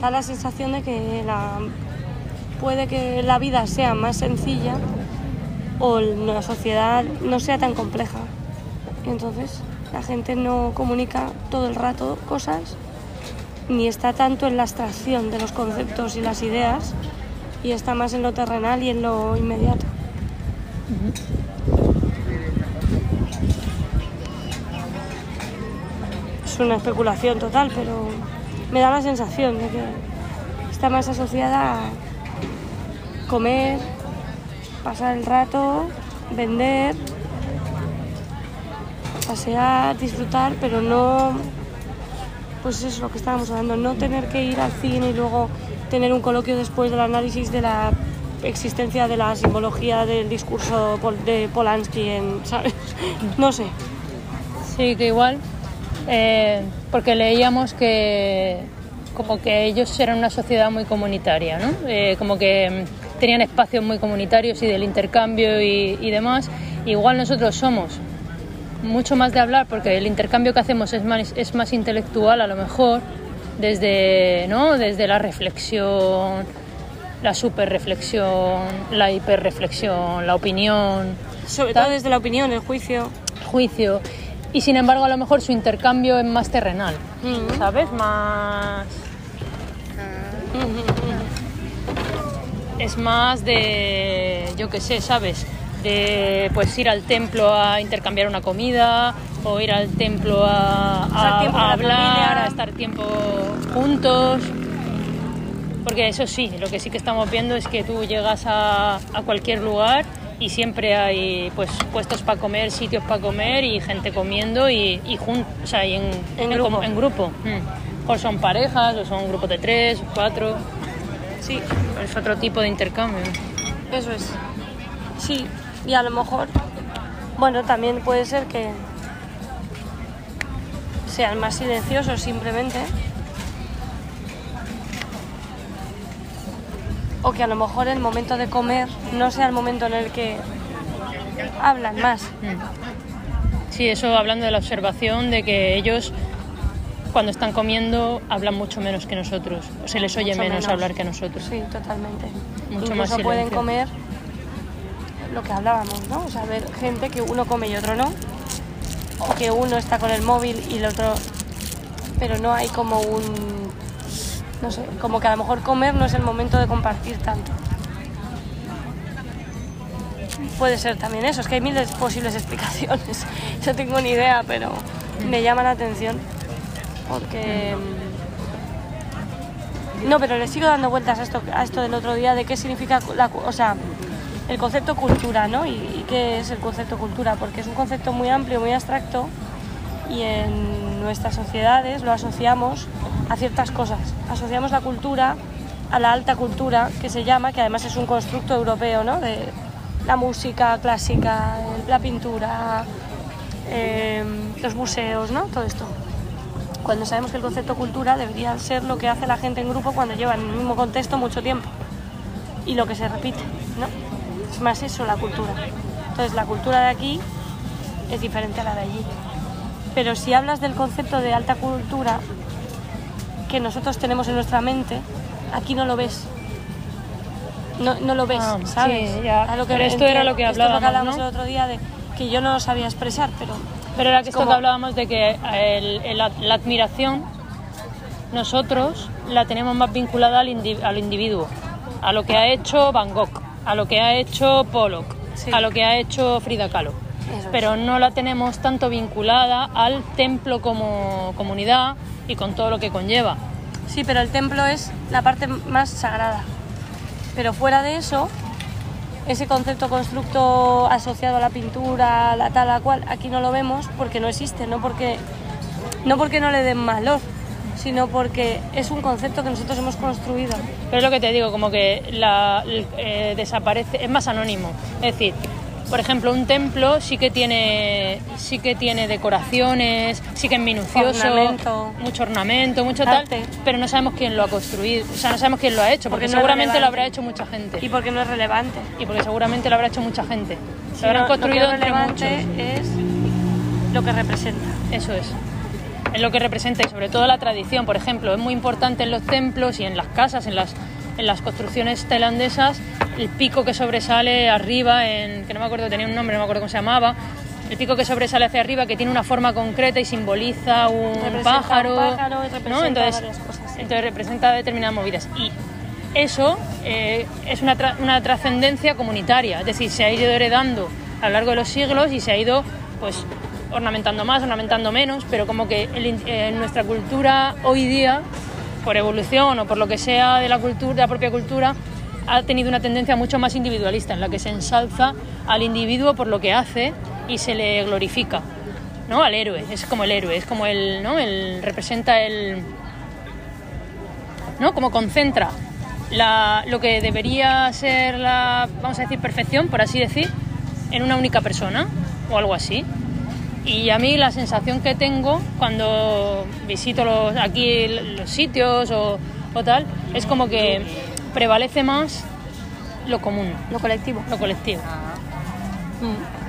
da la sensación de que la, puede que la vida sea más sencilla o la sociedad no sea tan compleja. Y entonces la gente no comunica todo el rato cosas ni está tanto en la abstracción de los conceptos y las ideas y está más en lo terrenal y en lo inmediato. Es una especulación total, pero me da la sensación de que está más asociada a comer, pasar el rato, vender, pasear, disfrutar, pero no, pues eso es lo que estábamos hablando, no tener que ir al cine y luego tener un coloquio después del análisis de la existencia de la simbología del discurso de Polanski en, ¿sabes? No sé. Sí, que igual, eh, porque leíamos que como que ellos eran una sociedad muy comunitaria, ¿no? Eh, como que tenían espacios muy comunitarios y del intercambio y, y demás. Igual nosotros somos mucho más de hablar porque el intercambio que hacemos es más, es más intelectual a lo mejor, desde, ¿no? desde la reflexión, la superreflexión, la hiperreflexión, la opinión. Sobre todo desde la opinión, el juicio. Juicio. Y sin embargo, a lo mejor su intercambio es más terrenal, ¿sabes? Más. Es más de. Yo qué sé, ¿sabes? De pues ir al templo a intercambiar una comida o ir al templo a, hablar, familia. a estar tiempo juntos. Porque eso sí, lo que sí que estamos viendo es que tú llegas a, a cualquier lugar y siempre hay pues puestos para comer, sitios para comer y gente comiendo y, y jun- o sea, y en, En en grupo. en grupo. Mm. O son parejas, o son grupos de tres, cuatro. Sí, Es otro tipo de intercambio. eso es. Sí, y a lo mejor, bueno, también puede ser que sean más silenciosos simplemente. O que a lo mejor el momento de comer no sea el momento en el que hablan más. Sí, eso hablando de la observación de que ellos cuando están comiendo hablan mucho menos que nosotros, o se les oye menos, menos. hablar que nosotros. Sí, totalmente. Mucho Incluso más pueden comer lo que hablábamos, ¿no? O sea, ver gente que uno come y otro no. O que uno está con el móvil y el otro... Pero no hay como un... No sé, como que a lo mejor comer no es el momento de compartir tanto. Puede ser también eso, es que hay miles de posibles explicaciones. No tengo ni idea, pero me llama la atención. Porque... mm, No, pero le sigo dando vueltas a esto, a esto del otro día de qué significa la, o sea, el concepto cultura, ¿no? Y, y qué es el concepto cultura, porque es un concepto muy amplio, muy abstracto y en nuestras sociedades lo asociamos a ciertas cosas. Asociamos la cultura a la alta cultura, que se llama, que además es un constructo europeo, ¿no? De la música clásica, la pintura, eh, los museos, ¿no? Todo esto cuando sabemos que el concepto cultura debería ser lo que hace la gente en grupo cuando lleva en el mismo contexto mucho tiempo y lo que se repite, ¿no? Es más eso la cultura. Entonces la cultura de aquí es diferente a la de allí. Pero si hablas del concepto de alta cultura que nosotros tenemos en nuestra mente, aquí no lo ves. No, no lo ves, Ah, ¿sabes? sí, ya. A Pero esto era lo que esto es lo que hablábamos, el otro día de que yo no lo sabía expresar, pero Pero era que esto como- que hablábamos de que el- el- la, admiración nosotros la tenemos más vinculada al, indi- al individuo, a lo que ha hecho Van Gogh, a lo que ha hecho Pollock, Sí. a lo que ha hecho Frida Kahlo. Eso es. Pero no la tenemos tanto vinculada al templo como comunidad y con todo lo que conlleva. Sí, pero el templo es la parte más sagrada. Pero fuera de eso, ese concepto constructo asociado a la pintura, a la tal, a la cual, aquí no lo vemos porque no existe, no porque no, porque no le den valor, sino porque es un concepto que nosotros hemos construido. Pero es lo que te digo, como que la, eh, desaparece, es más anónimo. Es decir, por ejemplo, un templo sí que tiene, sí que tiene decoraciones, sí que es minucioso, Ornamento. mucho ornamento, mucho Arte. tal, pero no sabemos quién lo ha construido, o sea, no sabemos quién lo ha hecho, porque, Porque no es seguramente lo habrá hecho mucha gente. Y porque no es relevante. Y porque seguramente lo habrá hecho mucha gente. Si Lo habrán no, construido lo que es entre relevante muchos. es lo que representa. Eso es. en lo que representa y sobre todo la tradición. Por ejemplo, es muy importante en los templos y en las casas, en las, en las construcciones tailandesas, el pico que sobresale arriba, en, que no me acuerdo, tenía un nombre, no me acuerdo cómo se llamaba, el pico que sobresale hacia arriba, que tiene una forma concreta y simboliza un Representa pájaro. un pájaro ¿no? Entonces, cosas, sí. entonces representa determinadas movidas. Y eso eh, es una, tra- una trascendencia comunitaria, es decir, se ha ido heredando a lo largo de los siglos y se ha ido pues ornamentando más, ornamentando menos, pero como que el in- eh, nuestra cultura hoy día, por evolución o por lo que sea de la cultura, de la propia cultura, ha tenido una tendencia mucho más individualista, en la que se ensalza al individuo por lo que hace y se le glorifica, ¿no? Al héroe, es como el héroe, es como el, ¿no? El representa el, ¿no? Como concentra la- lo que debería ser la, vamos a decir, perfección, por así decir, en una única persona o algo así. Y a mí la sensación que tengo cuando visito los, aquí los sitios o, o tal, es como que prevalece más lo común, Lo colectivo. lo colectivo. Mm.